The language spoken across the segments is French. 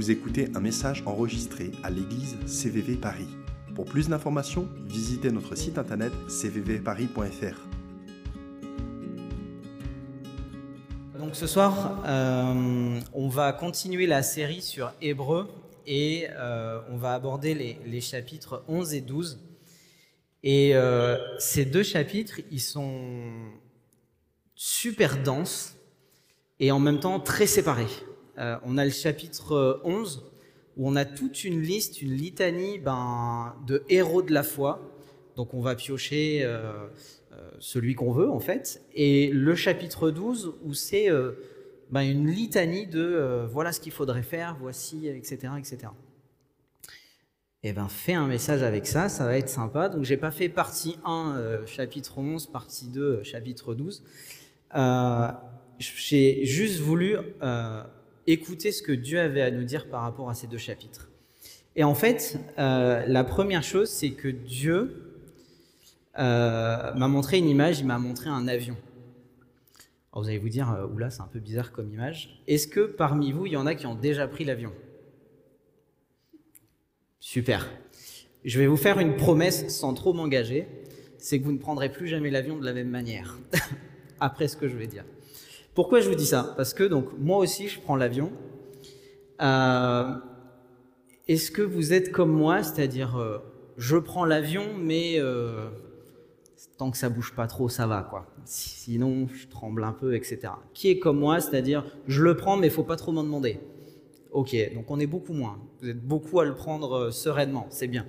vous écoutez un message enregistré à l'église CVV Paris. Pour plus d'informations, visitez notre site internet cvvparis.fr. Donc ce soir, euh, on va continuer la série sur Hébreu et euh, on va aborder les, chapitres 11 et 12. Et euh, ces deux chapitres, ils sont super denses et en même temps très séparés. Euh, on a le chapitre 11 où on a toute une liste, une litanie ben, de héros de la foi. Donc on va piocher euh, euh, celui qu'on veut en fait. Et le chapitre 12 où c'est euh, ben, une litanie de euh, voilà ce qu'il faudrait faire, voici, etc. etc. Et ben fais un message avec ça, ça va être sympa. Donc j'ai pas fait partie 1, euh, chapitre 11, partie 2, euh, chapitre 12. Euh, j'ai juste voulu euh, écouter ce que Dieu avait à nous dire par rapport à ces deux chapitres. Et en fait, euh, la première chose, c'est que Dieu euh, m'a montré une image, il m'a montré un avion. Alors vous allez vous dire, euh, oula, c'est un peu bizarre comme image. Est-ce que parmi vous, il y en a qui ont déjà pris l'avion? Super. Je vais vous faire une promesse sans trop m'engager, c'est que vous ne prendrez plus jamais l'avion de la même manière, après ce que je vais dire. Pourquoi je vous dis ça? Parce que donc moi aussi je prends l'avion. Euh, Est-ce que vous êtes comme moi, c'est-à-dire euh, je prends l'avion, mais euh, tant que ça bouge pas trop, ça va quoi. Sinon je tremble un peu, etc. Qui est comme moi, c'est-à-dire je le prends, mais faut pas trop m'en demander. Ok, donc on est beaucoup moins. Vous êtes beaucoup à le prendre sereinement, c'est bien.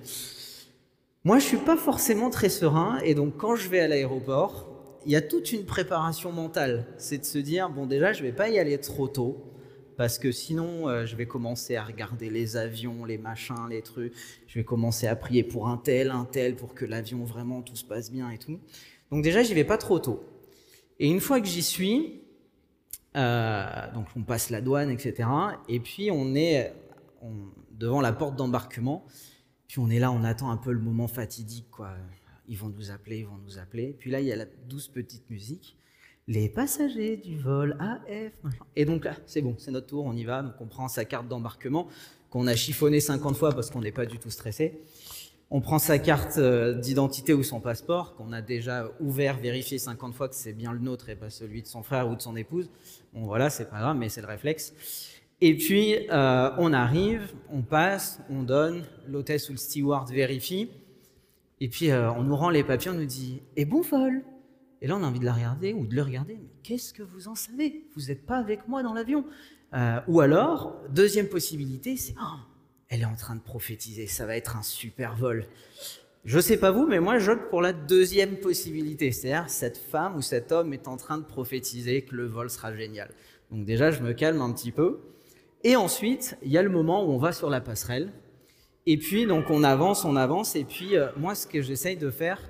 Moi, je suis pas forcément très serein, et donc quand je vais à l'aéroport, il y a toute une préparation mentale. C'est de se dire bon, déjà, je vais pas y aller trop tôt, parce que sinon, euh, je vais commencer à regarder les avions, les machins, les trucs. Je vais commencer à prier pour un tel, un tel, pour que l'avion vraiment tout se passe bien et tout. Donc déjà, j'y vais pas trop tôt. Et une fois que j'y suis, euh, donc on passe la douane, etc. Et puis on est devant la porte d'embarquement. Puis on est là, on attend un peu le moment fatidique, quoi. Ils vont nous appeler, ils vont nous appeler. Puis là, il y a la douce petite musique. Les passagers du vol AF. Et donc là, c'est bon, c'est notre tour, on y va. Donc on prend sa carte d'embarquement qu'on a chiffonné 50 fois parce qu'on n'est pas du tout stressé. On prend sa carte euh, d'identité ou son passeport qu'on a déjà ouvert, vérifié 50 fois que c'est bien le nôtre et pas celui de son frère ou de son épouse. Bon voilà, c'est pas grave, mais c'est le réflexe. Et puis euh, on arrive, on passe, on donne, l'hôtesse ou le steward vérifie. Et puis euh, on nous rend les papiers, on nous dit Et bon vol Et là on a envie de la regarder ou de le regarder. Mais qu'est-ce que vous en savez? Vous n'êtes pas avec moi dans l'avion. Euh, ou alors, deuxième possibilité, c'est Oh, elle est en train de prophétiser, ça va être un super vol. Je sais pas vous, mais moi j'opte pour la deuxième possibilité, c'est-à-dire cette femme ou cet homme est en train de prophétiser que le vol sera génial. Donc déjà je me calme un petit peu. Et ensuite, il y a le moment où on va sur la passerelle. Et puis donc on avance, on avance. Et puis euh, moi ce que j'essaye de faire,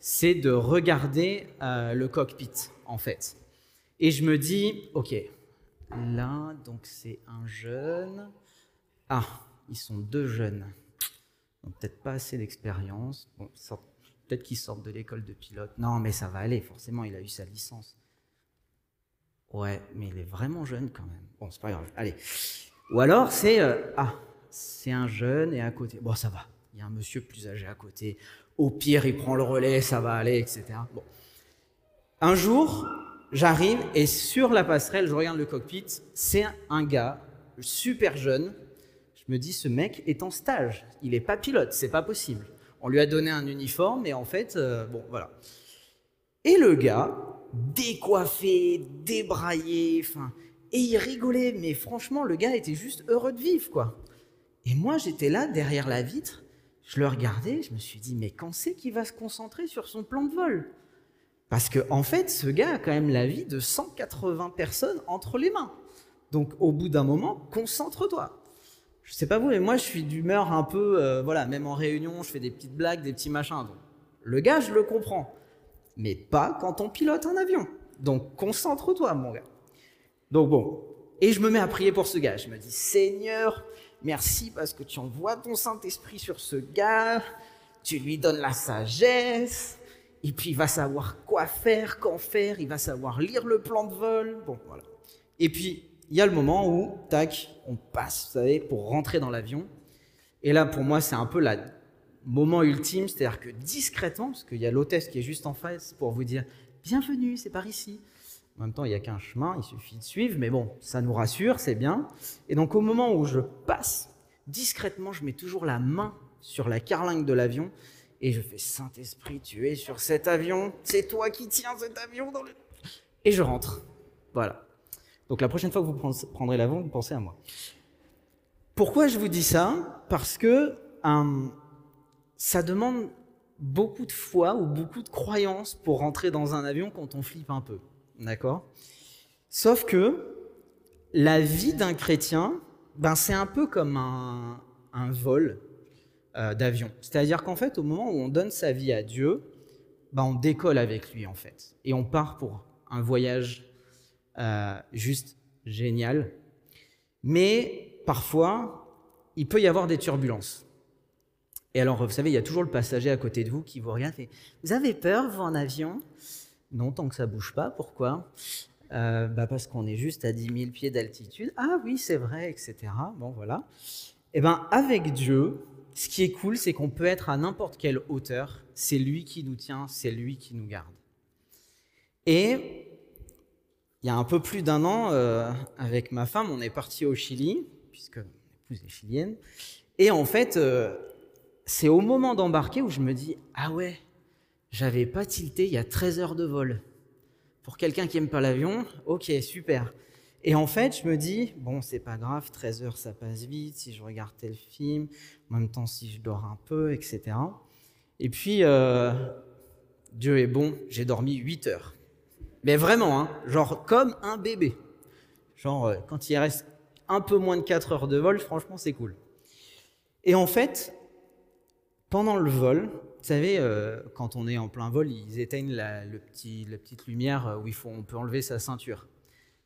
c'est de regarder euh, le cockpit en fait. Et je me dis, ok, là donc c'est un jeune. Ah, ils sont deux jeunes. Ils n'ont peut-être pas assez d'expérience. Bon, peut-être qu'ils sortent de l'école de pilote. Non, mais ça va aller, forcément, il a eu sa licence. Ouais, mais il est vraiment jeune quand même. Bon, c'est pas grave. Allez. Ou alors, c'est. euh, ah, c'est un jeune et à côté. Bon, ça va. Il y a un monsieur plus âgé à côté. Au pire, il prend le relais, ça va aller, etc. Bon. Un jour, j'arrive et sur la passerelle, je regarde le cockpit. C'est un gars super jeune. Je me dis, ce mec est en stage. Il n'est pas pilote, c'est pas possible. On lui a donné un uniforme et en fait, euh, bon, voilà. Et le gars, décoiffé, débraillé, enfin, et il rigolait, mais franchement, le gars était juste heureux de vivre, quoi. Et moi, j'étais là, derrière la vitre, je le regardais, je me suis dit, mais quand c'est qu'il va se concentrer sur son plan de vol? Parce que, en fait, ce gars a quand même la vie de 180 personnes entre les mains. Donc, au bout d'un moment, concentre-toi. Je sais pas vous, mais moi, je suis d'humeur un peu, euh, voilà, même en réunion, je fais des petites blagues, des petits machins. Donc, le gars, je le comprends. Mais pas quand on pilote un avion. Donc, concentre-toi, mon gars. Donc, bon. Et je me mets à prier pour ce gars. Je me dis, Seigneur, merci parce que tu envoies ton Saint-Esprit sur ce gars. Tu lui donnes la sagesse. Et puis, il va savoir quoi faire, quand faire. Il va savoir lire le plan de vol. Bon, voilà. Et puis, il y a le moment où, tac, on passe, vous savez, pour rentrer dans l'avion. Et là, pour moi, c'est un peu le moment ultime, c'est-à-dire que discrètement, parce qu'il y a l'hôtesse qui est juste en face pour vous dire Bienvenue, c'est par ici. En même temps, il n'y a qu'un chemin, il suffit de suivre, mais bon, ça nous rassure, c'est bien. Et donc, au moment où je passe, discrètement, je mets toujours la main sur la carlingue de l'avion et je fais Saint-Esprit, tu es sur cet avion, c'est toi qui tiens cet avion dans le. Et je rentre. Voilà. Donc la prochaine fois que vous prendrez l'avion, pensez à moi. Pourquoi je vous dis ça? Parce que euh, ça demande beaucoup de foi ou beaucoup de croyance pour rentrer dans un avion quand on flippe un peu. D'accord Sauf que la vie d'un chrétien, ben, c'est un peu comme un, vol euh, d'avion. C'est-à-dire qu'en fait, au moment où on donne sa vie à Dieu, ben, on décolle avec lui, en fait. Et on part pour un voyage euh, juste génial. Mais parfois, il peut y avoir des turbulences. Et alors, vous savez, il y a toujours le passager à côté de vous qui vous regarde et Vous avez peur, vous, en avion? Non, tant que ça bouge pas. Pourquoi? Euh, bah Parce qu'on est juste à 10 000 pieds d'altitude. Ah oui, c'est vrai, etc. Bon, voilà. Eh bien, avec Dieu, ce qui est cool, c'est qu'on peut être à n'importe quelle hauteur. C'est lui qui nous tient, c'est lui qui nous garde. Et il y a un peu plus d'un an, euh, avec ma femme, on est parti au Chili, puisque mon épouse est chilienne. Et en fait, euh, c'est au moment d'embarquer où je me dis Ah ouais, j'avais pas tilté, il y a 13 heures de vol. Pour quelqu'un qui aime pas l'avion, ok, super. Et en fait, je me dis Bon, c'est pas grave, 13 heures ça passe vite, si je regarde tel film, en même temps si je dors un peu, etc. Et puis, euh, Dieu est bon, j'ai dormi 8 heures. Mais vraiment, hein, genre comme un bébé. Genre, euh, quand il reste un peu moins de 4 heures de vol, franchement, c'est cool. Et en fait, pendant le vol, vous savez, euh, quand on est en plein vol, ils éteignent la, le petit, petite lumière euh, où il faut, on peut enlever sa ceinture.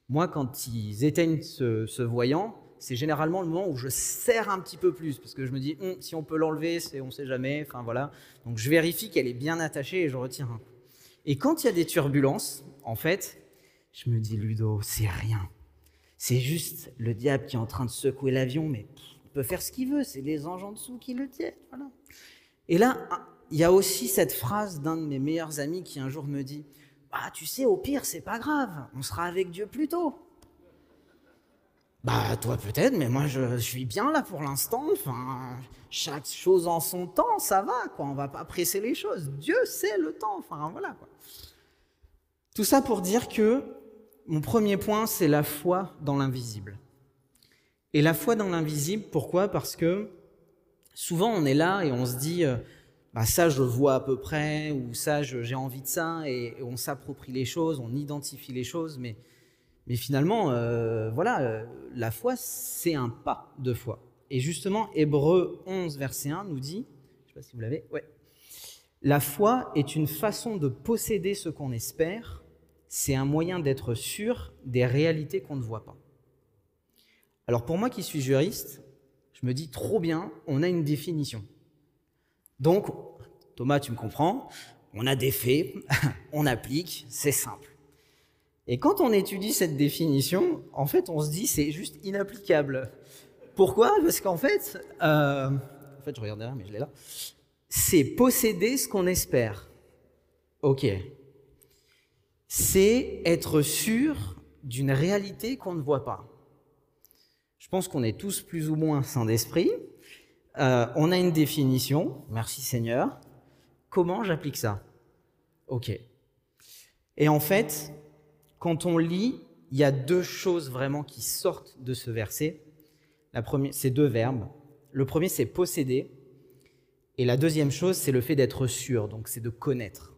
Moi, quand ils éteignent ce, voyant, c'est généralement le moment où je serre un petit peu plus, parce que je me dis, hum, si on peut l'enlever, on ne sait jamais, enfin voilà. Donc je vérifie qu'elle est bien attachée et je retire un Et quand il y a des turbulences, en fait, je me dis, Ludo, c'est rien. C'est juste le diable qui est en train de secouer l'avion, mais peut faire ce qu'il veut, c'est les anges en dessous qui le tiennent. Voilà. Et là, il y a aussi cette phrase d'un de mes meilleurs amis qui un jour me dit, bah tu sais, au pire, c'est pas grave, on sera avec Dieu plus tôt. Bah toi peut-être, mais moi je, suis bien là pour l'instant. Enfin, chaque chose en son temps, ça va quoi. On va pas presser les choses. Dieu sait le temps. Enfin voilà quoi. Tout ça pour dire que mon premier point, c'est la foi dans l'invisible. Et la foi dans l'invisible, pourquoi? Parce que souvent on est là et on se dit, euh, bah ça je vois à peu près, ou ça j'ai envie de ça, et, on s'approprie les choses, on identifie les choses, mais, finalement, euh, voilà, euh, la foi c'est un pas de foi. Et justement, Hébreu 11, verset 1 nous dit, je ne sais pas si vous l'avez, ouais, la foi est une façon de posséder ce qu'on espère, c'est un moyen d'être sûr des réalités qu'on ne voit pas. Alors pour moi qui suis juriste, je me dis trop bien, on a une définition. Donc, Thomas, tu me comprends, on a des faits, on applique, c'est simple. Et quand on étudie cette définition, en fait, on se dit c'est juste inapplicable. Pourquoi? Parce qu'en fait, euh, fait, je regarde derrière, mais je l'ai là c'est posséder ce qu'on espère. Ok. C'est être sûr d'une réalité qu'on ne voit pas. Je pense qu'on est tous plus ou moins sains d'esprit. Euh, on a une définition, merci Seigneur. Comment j'applique ça? Ok. Et en fait, quand on lit, il y a deux choses vraiment qui sortent de ce verset. La première, c'est deux verbes. Le premier, c'est posséder. Et la deuxième chose, c'est le fait d'être sûr, donc c'est de connaître.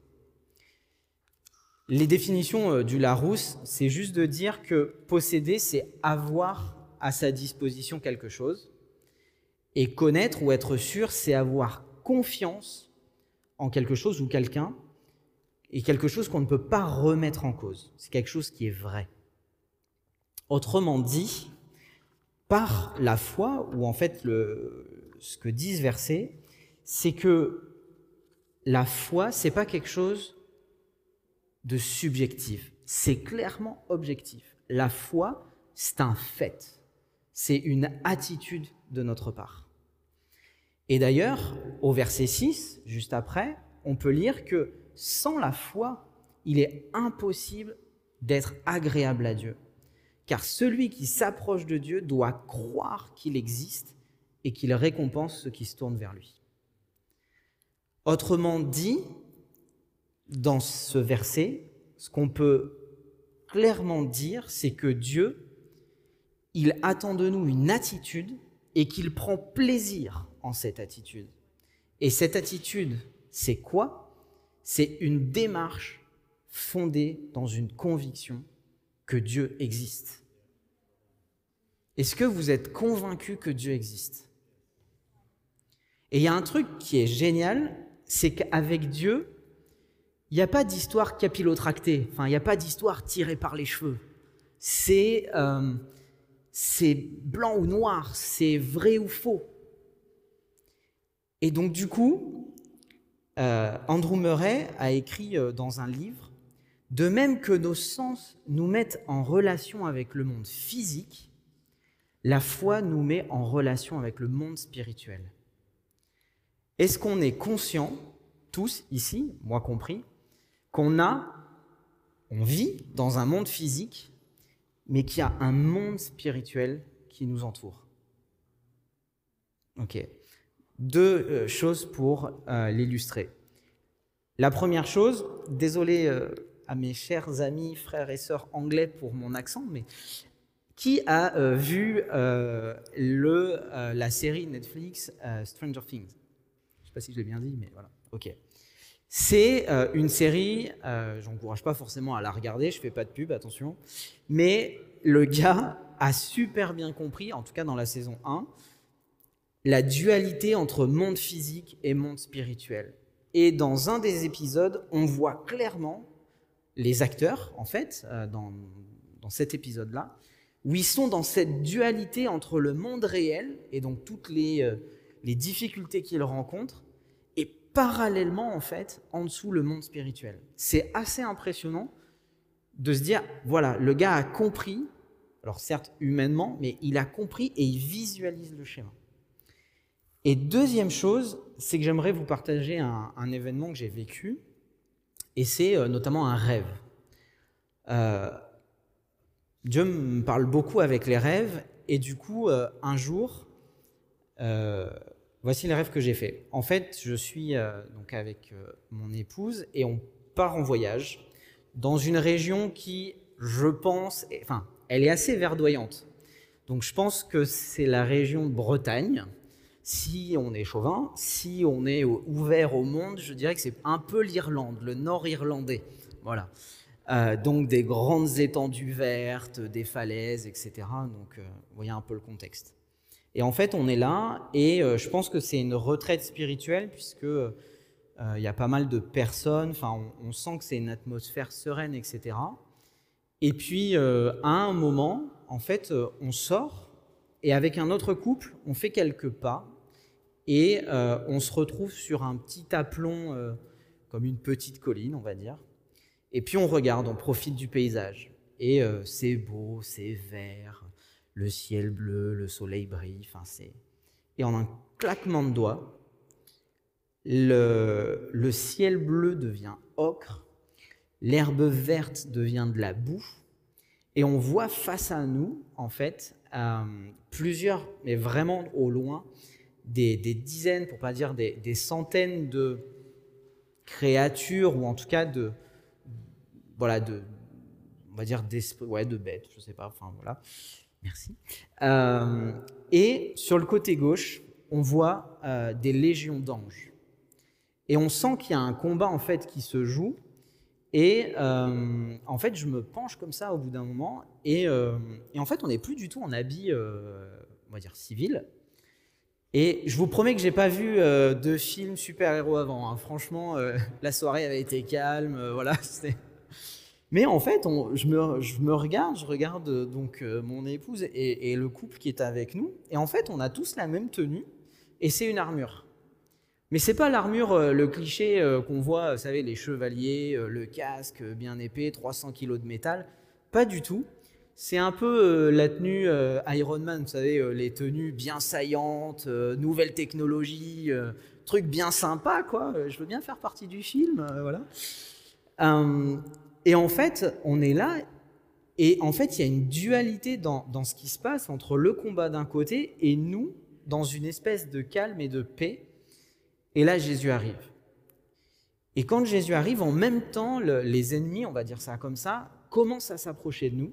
Les définitions euh, du Larousse, c'est juste de dire que posséder, c'est avoir à sa disposition quelque chose. Et connaître ou être sûr, c'est avoir confiance en quelque chose ou quelqu'un, et quelque chose qu'on ne peut pas remettre en cause. C'est quelque chose qui est vrai. Autrement dit, par la foi, ou en fait le, ce que disent versets, c'est que la foi, c'est pas quelque chose de subjectif, c'est clairement objectif. La foi c'est un fait. C'est une attitude de notre part. Et d'ailleurs, au verset 6, juste après, on peut lire que sans la foi, il est impossible d'être agréable à Dieu. Car celui qui s'approche de Dieu doit croire qu'il existe et qu'il récompense ceux qui se tournent vers lui. Autrement dit, dans ce verset, ce qu'on peut clairement dire, c'est que Dieu, il attend de nous une attitude et qu'il prend plaisir en cette attitude. Et cette attitude, c'est quoi? C'est une démarche fondée dans une conviction que Dieu existe. Est-ce que vous êtes convaincu que Dieu existe? Et il y a un truc qui est génial, c'est qu'avec Dieu, il n'y a pas d'histoire capillotractée, enfin, il n'y a pas d'histoire tirée par les cheveux. C'est euh, blanc ou noir, c'est vrai ou faux. Et donc, du coup, euh, Andrew Murray a écrit euh, dans un livre De même que nos sens nous mettent en relation avec le monde physique, la foi nous met en relation avec le monde spirituel. Est-ce qu'on est conscient, tous ici, moi compris, qu'on a, on vit dans un monde physique, mais qu'il y a un monde spirituel qui nous entoure Ok. Deux euh, choses pour euh, l'illustrer. La première chose, désolé euh, à mes chers amis, frères et sœurs anglais pour mon accent, mais qui a vu le, la série Netflix Stranger Things? Sais pas si je l'ai bien dit, mais voilà. Ok. C'est euh, une série, euh, j'encourage pas forcément à la regarder, je fais pas de pub, attention, mais le gars a super bien compris, en tout cas dans la saison 1, la dualité entre monde physique et monde spirituel. Et dans un des épisodes, on voit clairement les acteurs, en fait, euh, dans, dans cet épisode-là, où ils sont dans cette dualité entre le monde réel et donc toutes les euh, les difficultés qu'il rencontre, et parallèlement, en fait, en dessous, le monde spirituel. C'est assez impressionnant de se dire, voilà, le gars a compris, alors certes humainement, mais il a compris et il visualise le schéma. Et deuxième chose, c'est que j'aimerais vous partager un, événement que j'ai vécu, et c'est euh, notamment un rêve. Euh, Dieu me parle beaucoup avec les rêves, et du coup, euh, un jour, Voici le rêve que j'ai fait. En fait, je suis euh, donc avec euh, mon épouse et on part en voyage dans une région qui, je pense, enfin, elle est assez verdoyante. Donc je pense que c'est la région Bretagne. Si on est chauvin, si on est ouvert au monde, je dirais que c'est un peu l'Irlande, le nord irlandais. Voilà. Euh, donc des grandes étendues vertes, des falaises, etc. Donc vous voyez un peu le contexte. Et en fait, on est là, et euh, je pense que c'est une retraite spirituelle, puisque euh, il y a pas mal de personnes, enfin, on, sent que c'est une atmosphère sereine, etc. Et puis, euh, à un moment, en fait, on sort, et avec un autre couple, on fait quelques pas, et on se retrouve sur un petit aplomb, comme une petite colline, on va dire. Et puis on regarde, on profite du paysage. Et c'est beau, c'est vert, le ciel bleu, le soleil brille, enfin c'est... Et en un claquement de doigts, le, ciel bleu devient ocre, l'herbe verte devient de la boue, et on voit face à nous, en fait, euh, plusieurs, mais vraiment au loin, des, dizaines, pour pas dire des, centaines de créatures, ou en tout cas de, voilà, de, on va dire, de bêtes, je sais pas, enfin voilà, Merci. Euh, et sur le côté gauche, on voit euh, des légions d'anges. Et on sent qu'il y a un combat en fait qui se joue. Et euh, en fait, je me penche comme ça au bout d'un moment. Et, en fait, on n'est plus du tout en habit, on dire, civil. Et je vous promets que j'ai pas vu de film super-héros avant. Hein. Franchement, la soirée avait été calme. voilà, c'était mais en fait, je, me, regarde, je regarde euh, donc euh, mon épouse et, le couple qui est avec nous, et en fait, on a tous la même tenue, et c'est une armure. Mais c'est pas l'armure, euh, le cliché qu'on voit, vous savez, les chevaliers, le casque bien épais, 300 kilos de métal, pas du tout. c'est un peu la tenue Iron Man, vous savez, les tenues bien saillantes, nouvelles technologies, trucs bien sympas, quoi. Je veux bien faire partie du film, voilà. Et en fait, on est là, et en fait, il y a une dualité dans, ce qui se passe entre le combat d'un côté et nous, dans une espèce de calme et de paix. Et là, Jésus arrive. Et quand Jésus arrive, en même temps, les ennemis, on va dire ça comme ça, commencent à s'approcher de nous.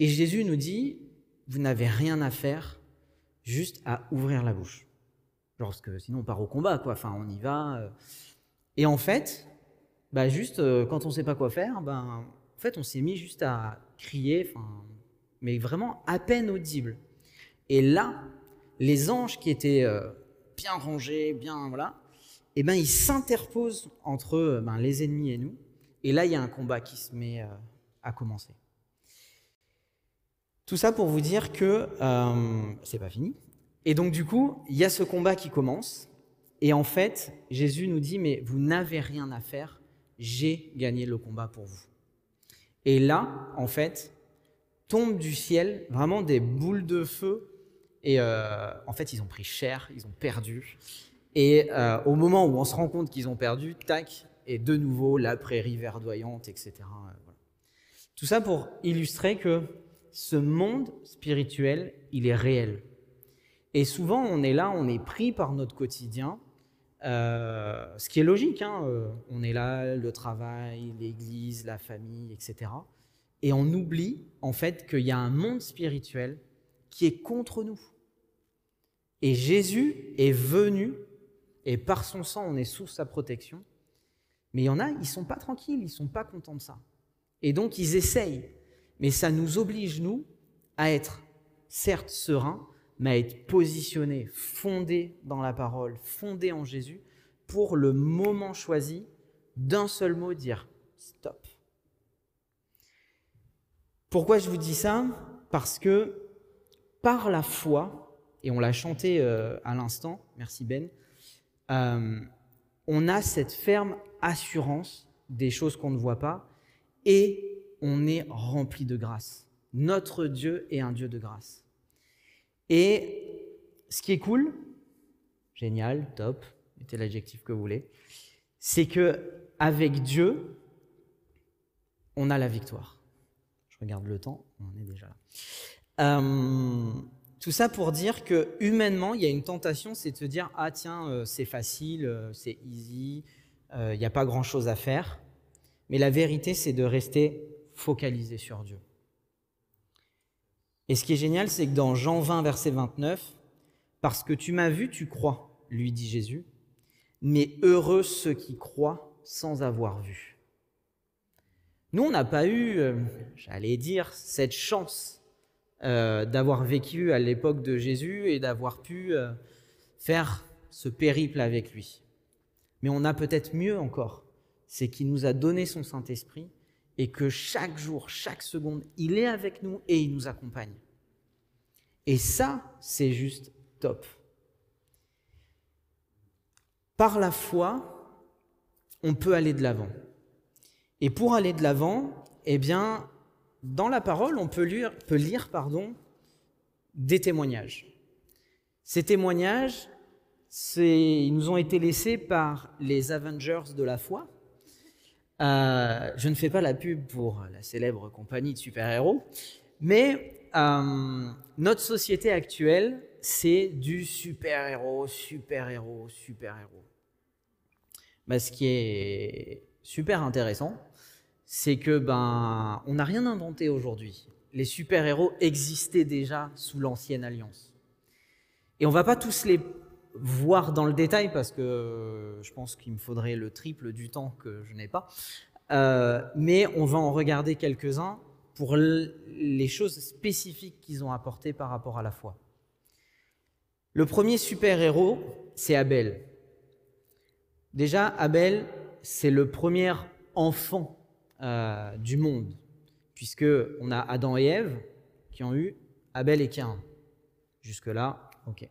Et Jésus nous dit, vous n'avez rien à faire, juste à ouvrir la bouche. Parce que sinon on part au combat, quoi. Enfin, on y va. Euh. Et en fait, bah juste euh, quand on sait pas quoi faire, ben, en fait, on s'est mis juste à crier, mais vraiment à peine audible. Et là, les anges qui étaient euh, bien rangés, bien voilà, eh ben, ils s'interposent entre ben, les ennemis et nous. Et là, il y a un combat qui se met à commencer. Tout ça pour vous dire que euh, c'est pas fini. Et donc du coup, il y a ce combat qui commence. Et en fait, Jésus nous dit, mais vous n'avez rien à faire, j'ai gagné le combat pour vous. Et là, en fait, tombe du ciel vraiment des boules de feu. Et euh, en fait, ils ont pris cher, ils ont perdu. Et euh, au moment où on se rend compte qu'ils ont perdu, tac, et de nouveau la prairie verdoyante, etc. Tout ça pour illustrer que ce monde spirituel, il est réel. Et souvent, on est là, on est pris par notre quotidien, euh, ce qui est logique. Hein, euh, on est là, le travail, l'église, la famille, etc. Et on oublie en fait qu'il y a un monde spirituel qui est contre nous. Et Jésus est venu, et par son sang, on est sous sa protection. Mais il y en a, ils sont pas tranquilles, ils sont pas contents de ça. Et donc, ils essayent mais ça nous oblige, nous, à être certes sereins, mais à être positionnés, fondés dans la parole, fondés en Jésus, pour le moment choisi, d'un seul mot, dire stop. Pourquoi je vous dis ça? Parce que par la foi, et on l'a chanté euh, à l'instant, merci Ben, euh, on a cette ferme assurance des choses qu'on ne voit pas, et on est rempli de grâce. Notre Dieu est un Dieu de grâce. Et ce qui est cool, génial, top, mettez l'adjectif que vous voulez, c'est que avec Dieu, on a la victoire. Je regarde le temps, on est déjà là. Euh, tout ça pour dire que humainement, il y a une tentation, c'est de se dire ah tiens, euh, c'est facile, euh, c'est easy, il n'y a pas grand chose à faire. Mais la vérité, c'est de rester focalisé sur Dieu. Et ce qui est génial, c'est que dans Jean 20, verset 29, parce que tu m'as vu, tu crois, lui dit Jésus, mais heureux ceux qui croient sans avoir vu. Nous, on n'a pas eu, euh, j'allais dire, cette chance euh, d'avoir vécu à l'époque de Jésus et d'avoir pu euh, faire ce périple avec lui. Mais on a peut-être mieux encore, c'est qu'il nous a donné son Saint-Esprit et que chaque jour, chaque seconde, il est avec nous et il nous accompagne. Et ça, c'est juste top. Par la foi, on peut aller de l'avant. Et pour aller de l'avant, eh bien, dans la parole, on peut lire, pardon, des témoignages. Ces témoignages, ils nous ont été laissés par les Avengers de la foi, euh, je ne fais pas la pub pour la célèbre compagnie de super-héros, mais euh, notre société actuelle, c'est du super-héros, super-héros, super-héros. Bah, ce qui est super intéressant, c'est que ben on n'a rien inventé aujourd'hui. Les super-héros existaient déjà sous l'ancienne alliance. Et on va pas tous les voir dans le détail parce que je pense qu'il me faudrait le triple du temps que je n'ai pas. Euh, mais on va en regarder quelques-uns pour les choses spécifiques qu'ils ont apportées par rapport à la foi. Le premier super-héros, c'est Abel. Déjà, Abel, c'est le premier enfant euh, du monde, puisque on a Adam et Ève qui ont eu Abel et Cain. Jusque-là, ok.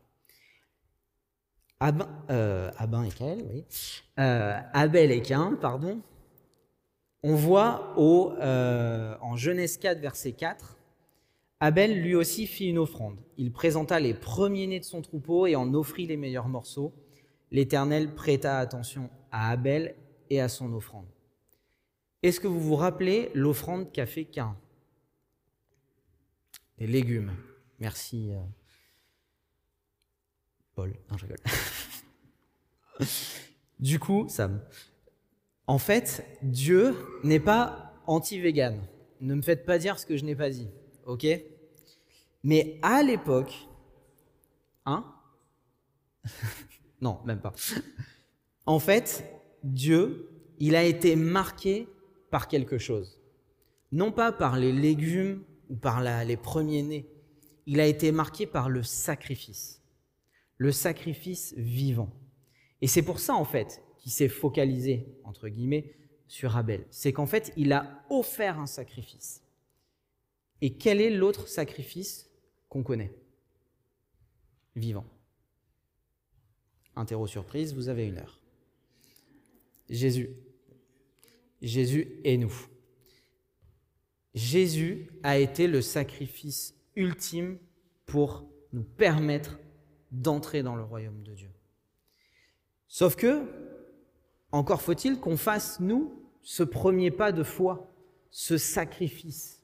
Euh, et Caïn, oui. Euh, Abel et Cain, pardon, on voit au, euh, en Genèse 4, verset 4, Abel lui aussi fit une offrande. Il présenta les premiers-nés de son troupeau et en offrit les meilleurs morceaux. L'Éternel prêta attention à Abel et à son offrande. Est-ce que vous vous rappelez l'offrande qu'a fait Cain Des légumes. Merci, Paul. Non, je rigole. du coup, Sam, en fait, Dieu n'est pas anti-vegan. Ne me faites pas dire ce que je n'ai pas dit, ok? Mais à l'époque, hein? Non, même pas. En fait, Dieu, il a été marqué par quelque chose. Non pas par les légumes ou par les premiers-nés. Il a été marqué par le sacrifice. Le sacrifice vivant. Et c'est pour ça, en fait, qui s'est focalisé, entre guillemets, sur Abel. C'est qu'en fait, il a offert un sacrifice. Et quel est l'autre sacrifice qu'on connaît? Vivant. Interro surprise, vous avez une heure. Jésus. Jésus est nous. Jésus a été le sacrifice ultime pour nous permettre d'entrer dans le royaume de Dieu. Sauf que encore faut-il qu'on fasse, nous, ce premier pas de foi, ce sacrifice.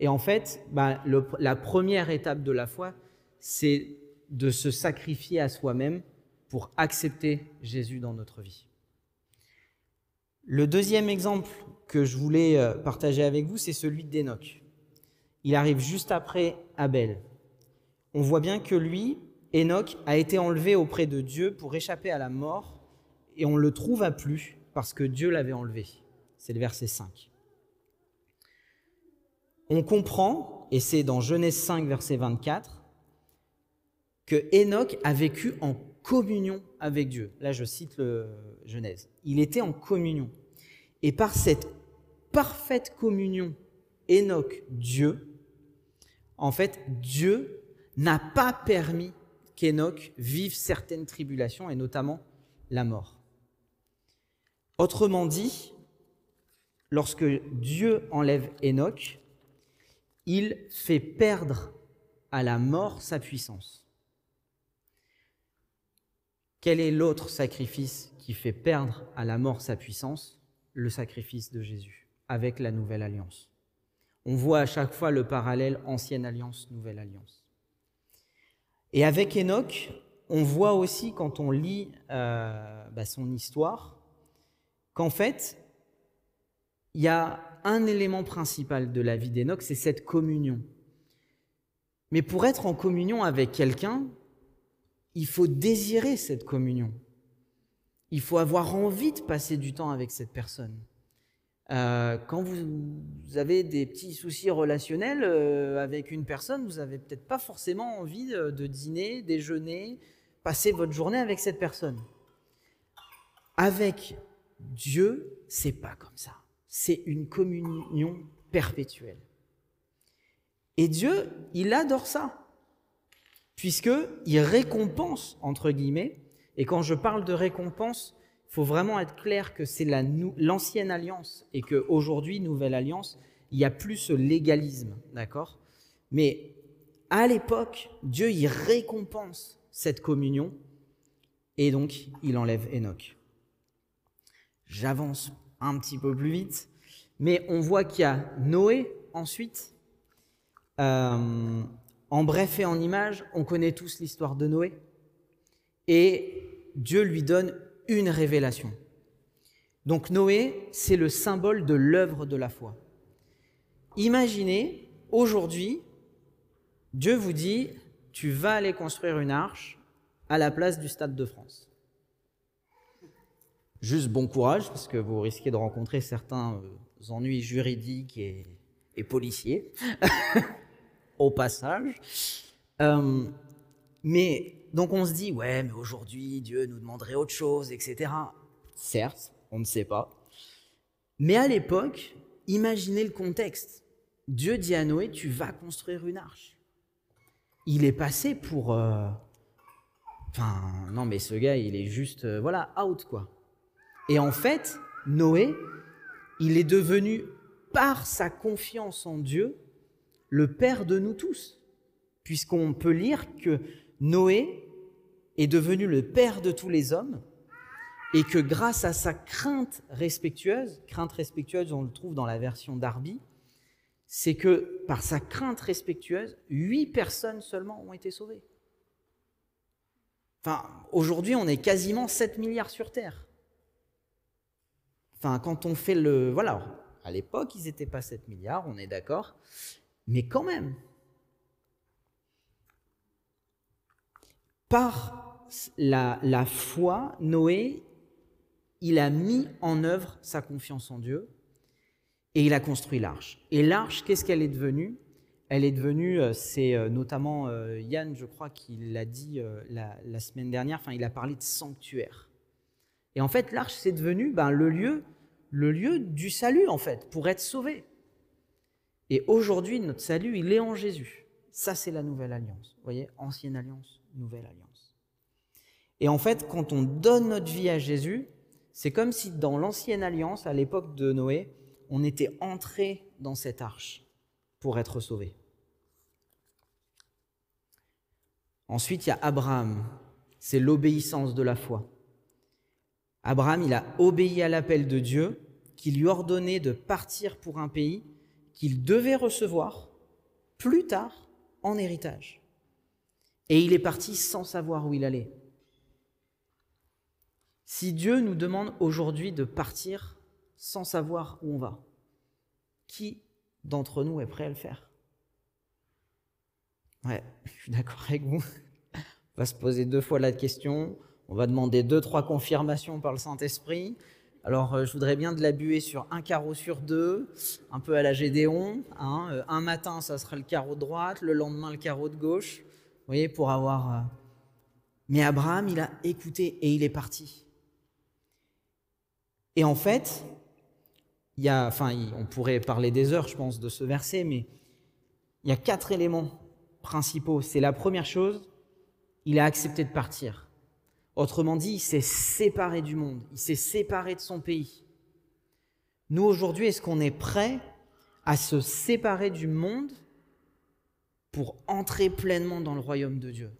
Et en fait, bah, la première étape de la foi, c'est de se sacrifier à soi-même pour accepter Jésus dans notre vie. Le deuxième exemple que je voulais euh, partager avec vous, c'est celui d'Enoch. Il arrive juste après Abel. On voit bien que lui, Enoch, a été enlevé auprès de Dieu pour échapper à la mort et on le trouve à plus parce que Dieu l'avait enlevé. C'est le verset 5. On comprend, et c'est dans Genèse 5, verset 24, que Enoch a vécu en communion avec Dieu. Là, je cite le Genèse. Il était en communion. Et par cette parfaite communion Enoch-Dieu, en fait, Dieu n'a pas permis qu'Enoch vive certaines tribulations, et notamment la mort. Autrement dit, lorsque Dieu enlève Enoch, il fait perdre à la mort sa puissance. Quel est l'autre sacrifice qui fait perdre à la mort sa puissance? Le sacrifice de Jésus, avec la nouvelle alliance. On voit à chaque fois le parallèle ancienne alliance, nouvelle alliance. Et avec Enoch, on voit aussi quand on lit euh, bah, son histoire, qu'en fait, il y a un élément principal de la vie d'Enoch, c'est cette communion. Mais pour être en communion avec quelqu'un, il faut désirer cette communion. Il faut avoir envie de passer du temps avec cette personne. Euh, quand vous, avez des petits soucis relationnels euh, avec une personne, vous n'avez peut-être pas forcément envie de dîner, déjeuner, passer votre journée avec cette personne. Avec Dieu, c'est pas comme ça. C'est une communion perpétuelle. Et Dieu, il adore ça, puisque il récompense entre guillemets. Et quand je parle de récompense, faut vraiment être clair que c'est l'ancienne alliance et qu'aujourd'hui, nouvelle alliance, il n'y a plus ce légalisme, d'accord? Mais à l'époque, Dieu il récompense cette communion et donc il enlève Enoch. J'avance un petit peu plus vite, mais on voit qu'il y a Noé ensuite. Euh, en bref et en image, on connaît tous l'histoire de Noé. Et Dieu lui donne une révélation. Donc Noé, c'est le symbole de l'œuvre de la foi. Imaginez, aujourd'hui, Dieu vous dit, tu vas aller construire une arche à la place du Stade de France. Juste bon courage, parce que vous risquez de rencontrer certains euh, ennuis juridiques et, policiers, au passage. Euh, mais donc on se dit, ouais, mais aujourd'hui, Dieu nous demanderait autre chose, etc. Certes, on ne sait pas. Mais à l'époque, imaginez le contexte. Dieu dit à Noé, tu vas construire une arche. Il est passé pour... Euh, enfin, non, mais ce gars, il est juste, voilà, out, quoi. Et en fait, Noé, il est devenu, par sa confiance en Dieu, le Père de nous tous, puisqu'on peut lire que Noé est devenu le Père de tous les hommes, et que grâce à sa crainte respectueuse, crainte respectueuse, on le trouve dans la version d'Arby, c'est que par sa crainte respectueuse, huit personnes seulement ont été sauvées. Enfin, aujourd'hui, on est quasiment 7 milliards sur Terre. Enfin, quand on fait le... Voilà, à l'époque, ils n'étaient pas 7 milliards, on est d'accord, mais quand même. Par la, la foi, Noé, il a mis en œuvre sa confiance en Dieu et il a construit l'arche. Et l'arche, qu'est-ce qu'elle est devenue? Elle est devenue, euh, c'est euh, notamment euh, Yann, je crois, qui l'a dit la, semaine dernière, enfin, il a parlé de sanctuaire. Et en fait, l'arche, c'est devenu ben, le, lieu, le lieu du salut, en fait, pour être sauvé. Et aujourd'hui, notre salut, il est en Jésus. Ça, c'est la nouvelle alliance. Vous voyez, ancienne alliance, nouvelle alliance. Et en fait, quand on donne notre vie à Jésus, c'est comme si dans l'ancienne alliance, à l'époque de Noé, on était entré dans cette arche pour être sauvé. Ensuite, il y a Abraham. C'est l'obéissance de la foi. Abraham, il a obéi à l'appel de Dieu qui lui ordonnait de partir pour un pays qu'il devait recevoir plus tard en héritage. Et il est parti sans savoir où il allait. Si Dieu nous demande aujourd'hui de partir sans savoir où on va, qui d'entre nous est prêt à le faire? Ouais, je suis d'accord avec vous. On va se poser deux fois la question, on va demander deux, trois confirmations par le Saint-Esprit. Alors, euh, je voudrais bien de la buer sur un carreau sur deux, un peu à la Gédéon. Hein. Euh, un matin, ça sera le carreau de droite, le lendemain, le carreau de gauche. Vous voyez, pour avoir. Euh, mais Abraham, il a écouté et il est parti. Et en fait, il y a, enfin, on pourrait parler des heures, je pense, de ce verset, mais il y a quatre éléments principaux. C'est la première chose, il a accepté de partir. Autrement dit, il s'est séparé du monde, il s'est séparé de son pays. Nous, aujourd'hui, est-ce qu'on est prêt à se séparer du monde pour entrer pleinement dans le royaume de Dieu?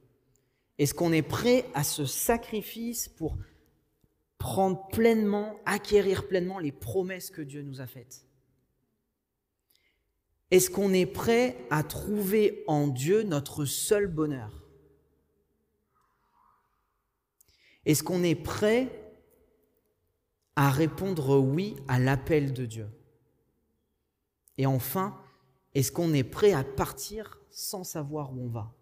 Est-ce qu'on est prêt à ce sacrifice pour prendre pleinement, acquérir pleinement les promesses que Dieu nous a faites. Est-ce qu'on est prêt à trouver en Dieu notre seul bonheur? Est-ce qu'on est prêt à répondre oui à l'appel de Dieu? Et enfin, est-ce qu'on est prêt à partir sans savoir où on va?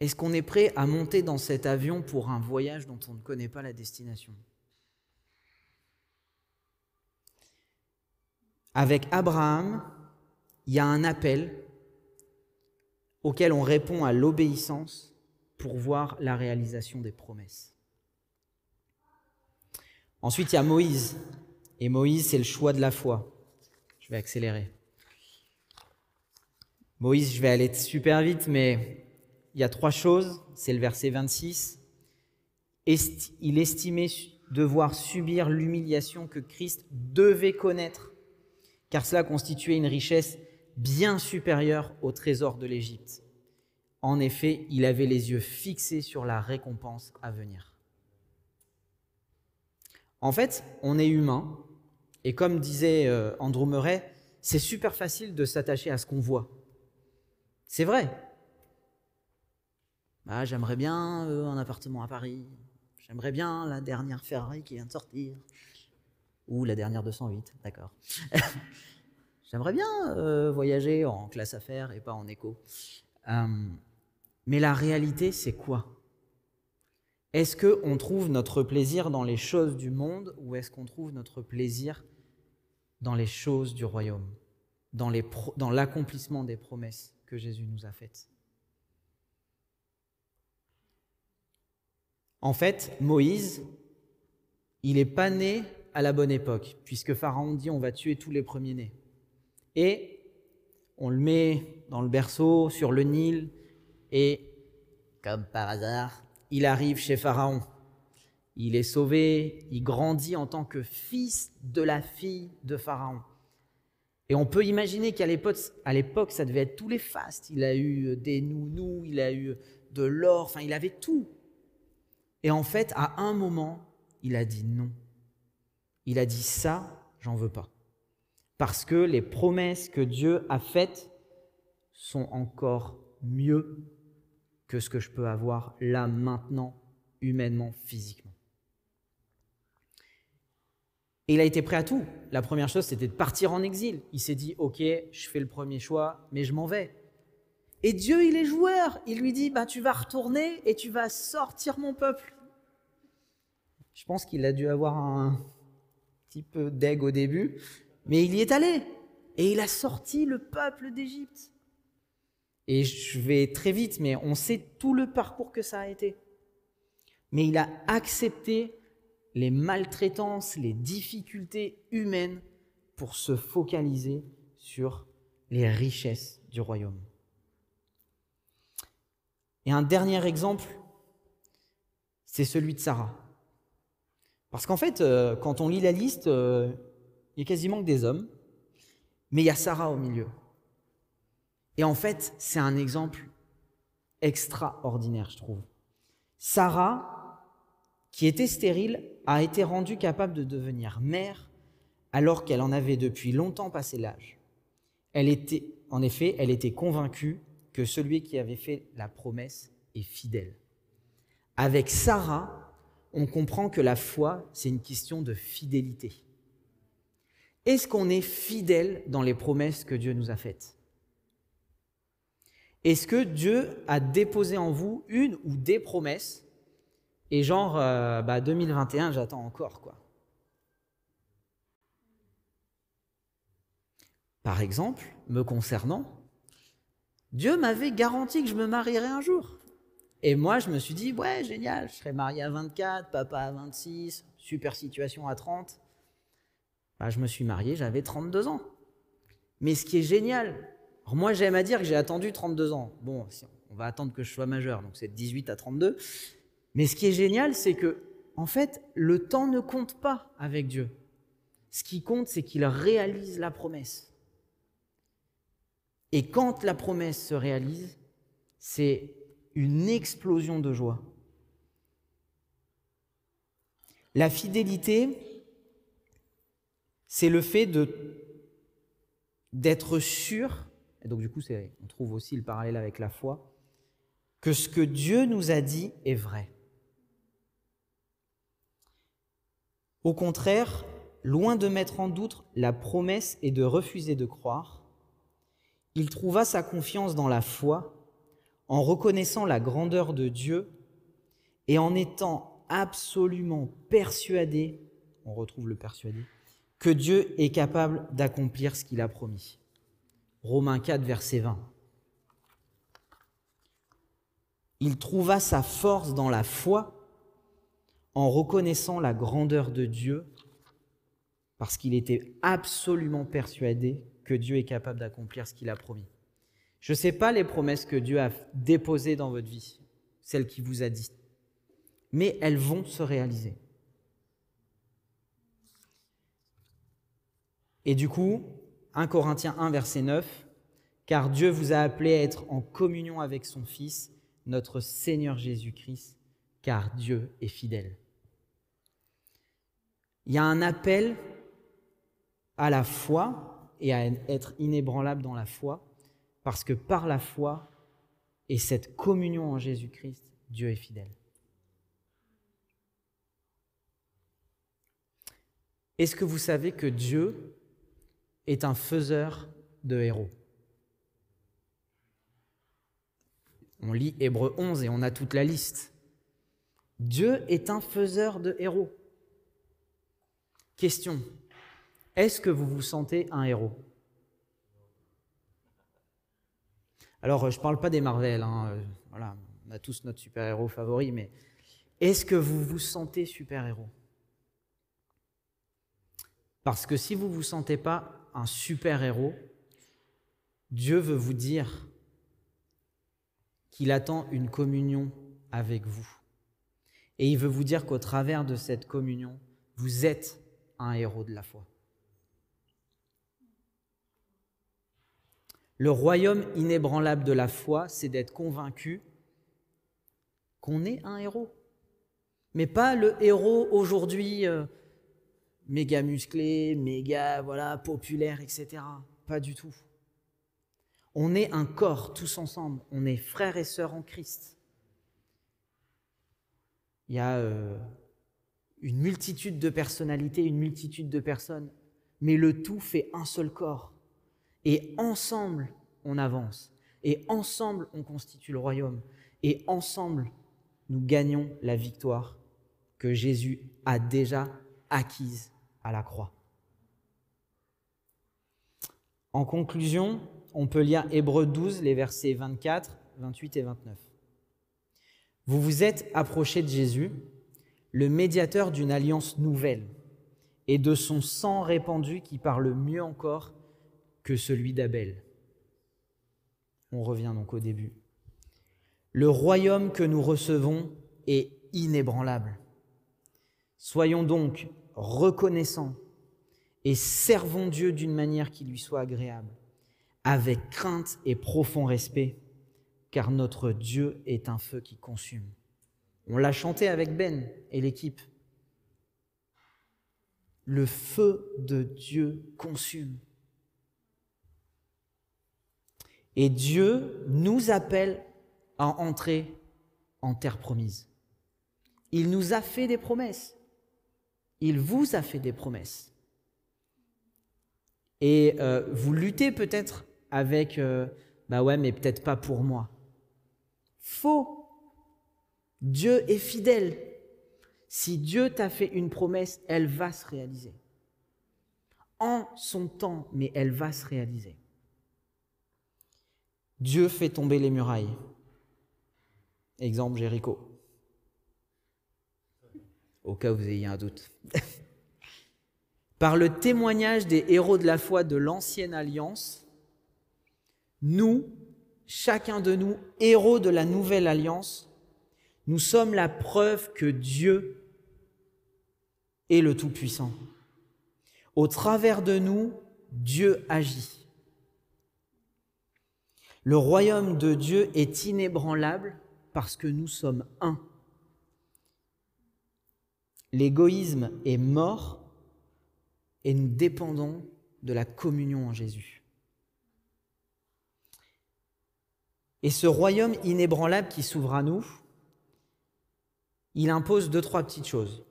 Est-ce qu'on est prêt à monter dans cet avion pour un voyage dont on ne connaît pas la destination? Avec Abraham, il y a un appel auquel on répond à l'obéissance pour voir la réalisation des promesses. Ensuite, il y a Moïse. Et Moïse, c'est le choix de la foi. Je vais accélérer. Moïse, je vais aller super vite, mais il y a trois choses. C'est le verset 26. Il estimait devoir subir l'humiliation que Christ devait connaître, car cela constituait une richesse bien supérieure au trésor de l'Égypte. En effet, il avait les yeux fixés sur la récompense à venir. En fait, on est humain, et comme disait euh, Andrew Murray, c'est super facile de s'attacher à ce qu'on voit. C'est vrai, bah, j'aimerais bien euh, un appartement à Paris. J'aimerais bien la dernière Ferrari qui vient de sortir. Ou la dernière 208, d'accord. j'aimerais bien euh, voyager en classe affaires et pas en éco. Euh, mais la réalité, c'est quoi? Est-ce qu'on trouve notre plaisir dans les choses du monde ou est-ce qu'on trouve notre plaisir dans les choses du royaume, dans l'accomplissement des promesses que Jésus nous a faites? En fait, Moïse, il n'est pas né à la bonne époque, puisque Pharaon dit on va tuer tous les premiers-nés. Et on le met dans le berceau, sur le Nil, et comme par hasard, il arrive chez Pharaon. il est sauvé, il grandit en tant que fils de la fille de Pharaon. Et on peut imaginer qu'à l'époque, ça devait être tous les fastes. Il a eu des nounous, il a eu de l'or, enfin, il avait tout. Et en fait, à un moment, il a dit non. Il a dit ça, j'en veux pas. Parce que les promesses que Dieu a faites sont encore mieux que ce que je peux avoir là, maintenant, humainement, physiquement. Et il a été prêt à tout. La première chose, c'était de partir en exil. Il s'est dit, OK, je fais le premier choix, mais je m'en vais. Et Dieu, il est joueur. Il lui dit, bah, tu vas retourner et tu vas sortir mon peuple. Je pense qu'il a dû avoir un petit peu d'aigle au début, mais il y est allé. Et il a sorti le peuple d'Égypte. Et je vais très vite, mais on sait tout le parcours que ça a été. Mais il a accepté les maltraitances, les difficultés humaines pour se focaliser sur les richesses du royaume. Et un dernier exemple, c'est celui de Sarah. Parce qu'en fait, euh, quand on lit la liste, euh, il y a quasiment que des hommes, mais il y a Sarah au milieu. Et en fait, c'est un exemple extraordinaire, je trouve. Sarah, qui était stérile, a été rendue capable de devenir mère alors qu'elle en avait depuis longtemps passé l'âge. Elle était, en effet, elle était convaincue que celui qui avait fait la promesse est fidèle. Avec Sarah, on comprend que la foi, c'est une question de fidélité. Est-ce qu'on est fidèle dans les promesses que Dieu nous a faites? Est-ce que Dieu a déposé en vous une ou des promesses? Et genre, 2021, euh, bah, j'attends encore, quoi. Par exemple, me concernant, Dieu m'avait garanti que je me marierais un jour. Et moi, je me suis dit, ouais, génial, je serai marié à 24, papa à 26, super situation à 30. Bah, je me suis marié, j'avais 32 ans. Mais ce qui est génial, moi j'aime à dire que j'ai attendu 32 ans. Bon, on va attendre que je sois majeur, donc c'est de 18 à 32. Mais ce qui est génial, c'est que, en fait, le temps ne compte pas avec Dieu. Ce qui compte, c'est qu'il réalise la promesse. Et quand la promesse se réalise, c'est une explosion de joie. La fidélité, c'est le fait d'être sûr, et donc du coup on trouve aussi le parallèle avec la foi, que ce que Dieu nous a dit est vrai. Au contraire, loin de mettre en doute la promesse et de refuser de croire, il trouva sa confiance dans la foi en reconnaissant la grandeur de Dieu et en étant absolument persuadé, on retrouve le persuadé, que Dieu est capable d'accomplir ce qu'il a promis. Romains 4, verset 20. Il trouva sa force dans la foi en reconnaissant la grandeur de Dieu, parce qu'il était absolument persuadé que Dieu est capable d'accomplir ce qu'il a promis. Je ne sais pas les promesses que Dieu a déposées dans votre vie, celles qu'il vous a dites, mais elles vont se réaliser. Et du coup, 1 Corinthiens 1, verset 9, car Dieu vous a appelé à être en communion avec son Fils, notre Seigneur Jésus-Christ, car Dieu est fidèle. Il y a un appel à la foi et à être inébranlable dans la foi, parce que par la foi et cette communion en Jésus-Christ, Dieu est fidèle. Est-ce que vous savez que Dieu est un faiseur de héros? On lit Hébreu 11 et on a toute la liste. Dieu est un faiseur de héros. Question. Est-ce que vous vous sentez un héros? Alors, je ne parle pas des Marvel, hein, euh, on a tous notre super-héros favori, mais est-ce que vous vous sentez super-héros? Parce que si vous ne vous sentez pas un super-héros, Dieu veut vous dire qu'il attend une communion avec vous. Et il veut vous dire qu'au travers de cette communion, vous êtes un héros de la foi. Le royaume inébranlable de la foi, c'est d'être convaincu qu'on est un héros. Mais pas le héros aujourd'hui euh, méga musclé, méga voilà, populaire, etc. Pas du tout. On est un corps tous ensemble. On est frères et sœurs en Christ. Il y a euh, une multitude de personnalités, une multitude de personnes, mais le tout fait un seul corps. Et ensemble, on avance. Et ensemble, on constitue le royaume. Et ensemble, nous gagnons la victoire que Jésus a déjà acquise à la croix. En conclusion, on peut lire Hébreux 12, les versets 24, 28 et 29. Vous vous êtes approché de Jésus, le médiateur d'une alliance nouvelle, et de son sang répandu qui parle mieux encore que celui d'Abel. On revient donc au début. Le royaume que nous recevons est inébranlable. Soyons donc reconnaissants et servons Dieu d'une manière qui lui soit agréable, avec crainte et profond respect, car notre Dieu est un feu qui consume. On l'a chanté avec Ben et l'équipe. Le feu de Dieu consume. Et Dieu nous appelle à entrer en terre promise. Il nous a fait des promesses. Il vous a fait des promesses. Et euh, vous luttez peut-être avec, euh, bah ouais, mais peut-être pas pour moi. Faux. Dieu est fidèle. Si Dieu t'a fait une promesse, elle va se réaliser. En son temps, mais elle va se réaliser. Dieu fait tomber les murailles. Exemple Jéricho. Au cas où vous ayez un doute. Par le témoignage des héros de la foi de l'ancienne alliance, nous, chacun de nous, héros de la nouvelle alliance, nous sommes la preuve que Dieu est le Tout-Puissant. Au travers de nous, Dieu agit. Le royaume de Dieu est inébranlable parce que nous sommes un. L'égoïsme est mort et nous dépendons de la communion en Jésus. Et ce royaume inébranlable qui s'ouvre à nous, il impose deux, trois petites choses.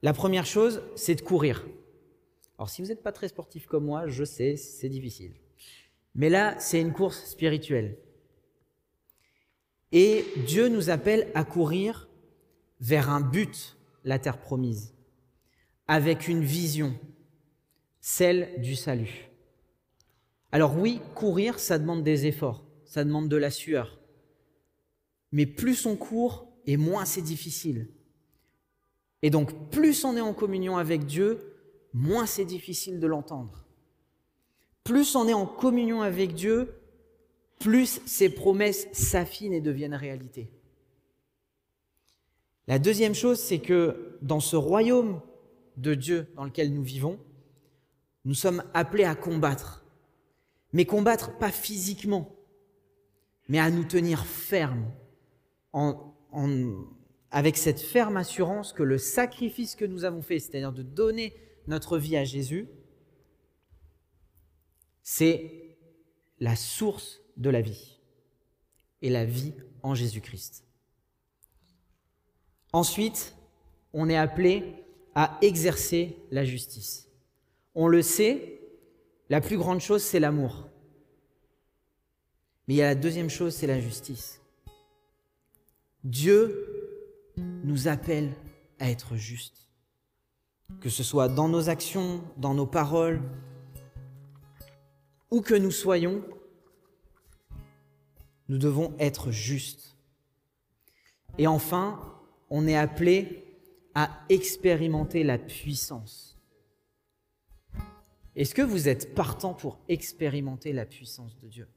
La première chose, c'est de courir. Alors si vous n'êtes pas très sportif comme moi, je sais, c'est difficile. Mais là, c'est une course spirituelle. Et Dieu nous appelle à courir vers un but, la terre promise, avec une vision, celle du salut. Alors oui, courir, ça demande des efforts, ça demande de la sueur. Mais plus on court, et moins c'est difficile. Et donc, plus on est en communion avec Dieu, moins c'est difficile de l'entendre plus on est en communion avec Dieu, plus ses promesses s'affinent et deviennent réalité. La deuxième chose, c'est que dans ce royaume de Dieu dans lequel nous vivons, nous sommes appelés à combattre. Mais combattre pas physiquement, mais à nous tenir fermes, avec cette ferme assurance que le sacrifice que nous avons fait, c'est-à-dire de donner notre vie à Jésus, c'est la source de la vie et la vie en Jésus-Christ. Ensuite, on est appelé à exercer la justice. On le sait, la plus grande chose, c'est l'amour. Mais il y a la deuxième chose, c'est la justice. Dieu nous appelle à être justes. Que ce soit dans nos actions, dans nos paroles, où que nous soyons, nous devons être justes. Et enfin, on est appelé à expérimenter la puissance. Est-ce que vous êtes partant pour expérimenter la puissance de Dieu?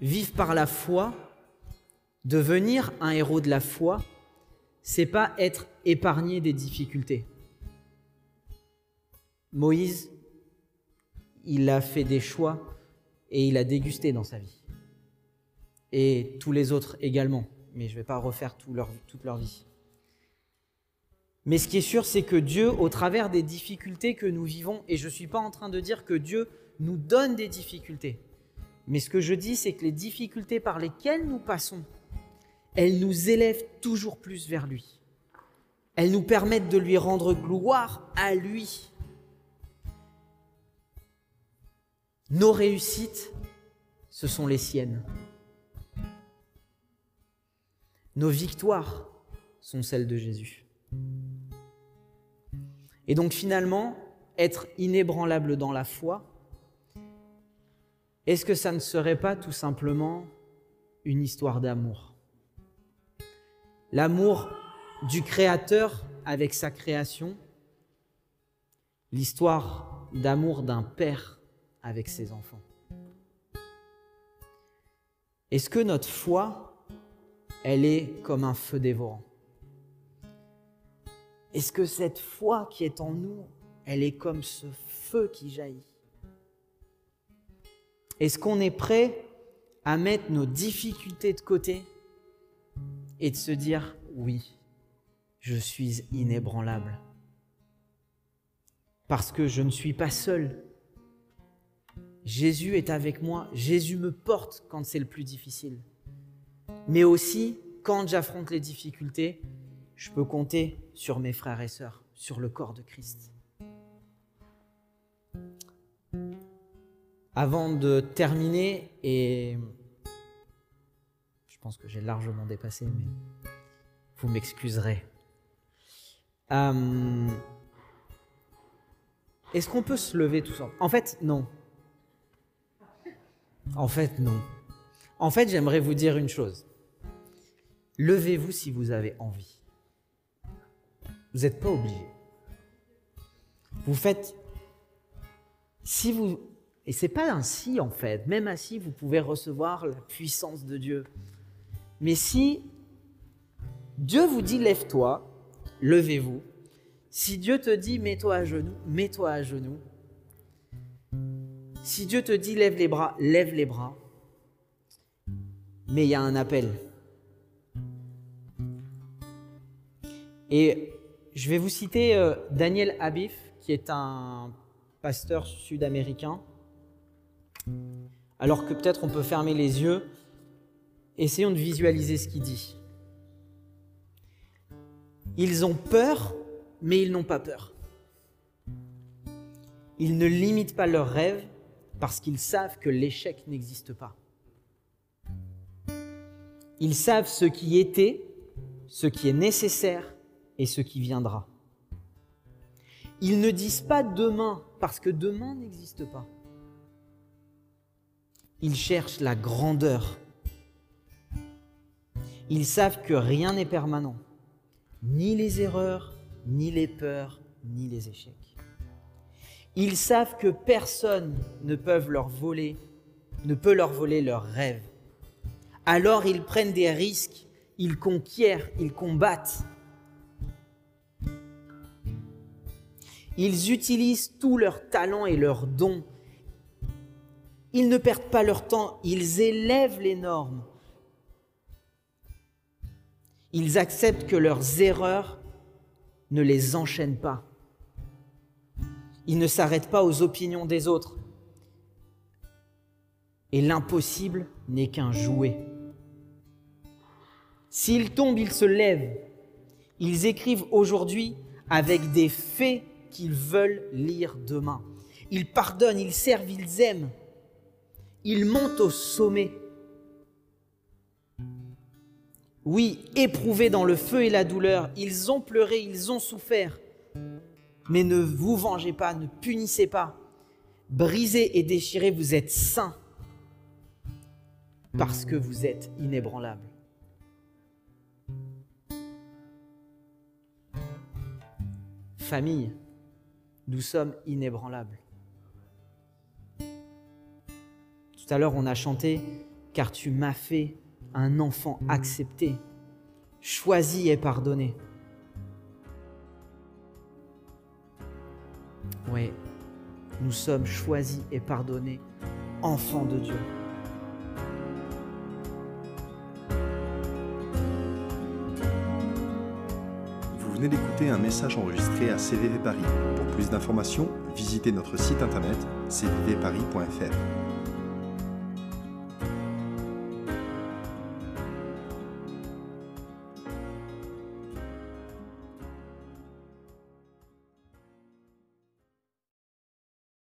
Vivre par la foi, devenir un héros de la foi, c'est pas être épargné des difficultés. Moïse, il a fait des choix et il a dégusté dans sa vie. Et tous les autres également. Mais je ne vais pas refaire toute leur vie. Mais ce qui est sûr, c'est que Dieu, au travers des difficultés que nous vivons, et je ne suis pas en train de dire que Dieu nous donne des difficultés, mais ce que je dis, c'est que les difficultés par lesquelles nous passons, elles nous élèvent toujours plus vers lui. Elles nous permettent de lui rendre gloire à lui. Nos réussites, ce sont les siennes. Nos victoires sont celles de Jésus. Et donc finalement, être inébranlable dans la foi, est-ce que ça ne serait pas tout simplement une histoire d'amour? L'amour du Créateur avec sa création, l'histoire d'amour d'un Père avec ses enfants. Est-ce que notre foi, elle est comme un feu dévorant? Est-ce que cette foi qui est en nous, elle est comme ce feu qui jaillit? Est-ce qu'on est prêt à mettre nos difficultés de côté et de se dire oui, je suis inébranlable? Parce que je ne suis pas seul. Jésus est avec moi, Jésus me porte quand c'est le plus difficile. Mais aussi, quand j'affronte les difficultés, je peux compter sur mes frères et sœurs, sur le corps de Christ. Avant de terminer, et je pense que j'ai largement dépassé, mais vous m'excuserez. Euh, est-ce qu'on peut se lever tout ça? En fait, non. En fait, non. En fait, j'aimerais vous dire une chose. Levez-vous si vous avez envie. Vous n'êtes pas obligé. Vous faites. Si vous et c'est pas ainsi en fait. Même ainsi, vous pouvez recevoir la puissance de Dieu. Mais si Dieu vous dit lève-toi, levez-vous. Si Dieu te dit mets-toi à genoux, mets-toi à genoux. Si Dieu te dit lève les bras, lève les bras. Mais il y a un appel. Et je vais vous citer euh, Daniel Abif, qui est un pasteur sud-américain alors que peut-être on peut fermer les yeux, essayons de visualiser ce qu'il dit. Ils ont peur, mais ils n'ont pas peur. Ils ne limitent pas leurs rêves parce qu'ils savent que l'échec n'existe pas. Ils savent ce qui était, ce qui est nécessaire et ce qui viendra. Ils ne disent pas demain parce que demain n'existe pas. Ils cherchent la grandeur. Ils savent que rien n'est permanent, ni les erreurs, ni les peurs, ni les échecs. Ils savent que personne ne peut leur voler, ne peut leur voler leurs rêves. Alors ils prennent des risques, ils conquièrent, ils combattent. Ils utilisent tous leurs talents et leurs dons ils ne perdent pas leur temps, ils élèvent les normes. Ils acceptent que leurs erreurs ne les enchaînent pas. Ils ne s'arrêtent pas aux opinions des autres. Et l'impossible n'est qu'un jouet. S'ils tombent, ils se lèvent. Ils écrivent aujourd'hui avec des faits qu'ils veulent lire demain. Ils pardonnent, ils servent, ils aiment. Ils montent au sommet. Oui, éprouvés dans le feu et la douleur, ils ont pleuré, ils ont souffert. Mais ne vous vengez pas, ne punissez pas. Brisés et déchirés, vous êtes saints parce que vous êtes inébranlables. Famille, nous sommes inébranlables. Tout à l'heure, on a chanté car tu m'as fait un enfant accepté, choisi et pardonné. Oui, nous sommes choisis et pardonnés, enfants de Dieu. Vous venez d'écouter un message enregistré à CVV Paris. Pour plus d'informations, visitez notre site internet cvvparis.fr.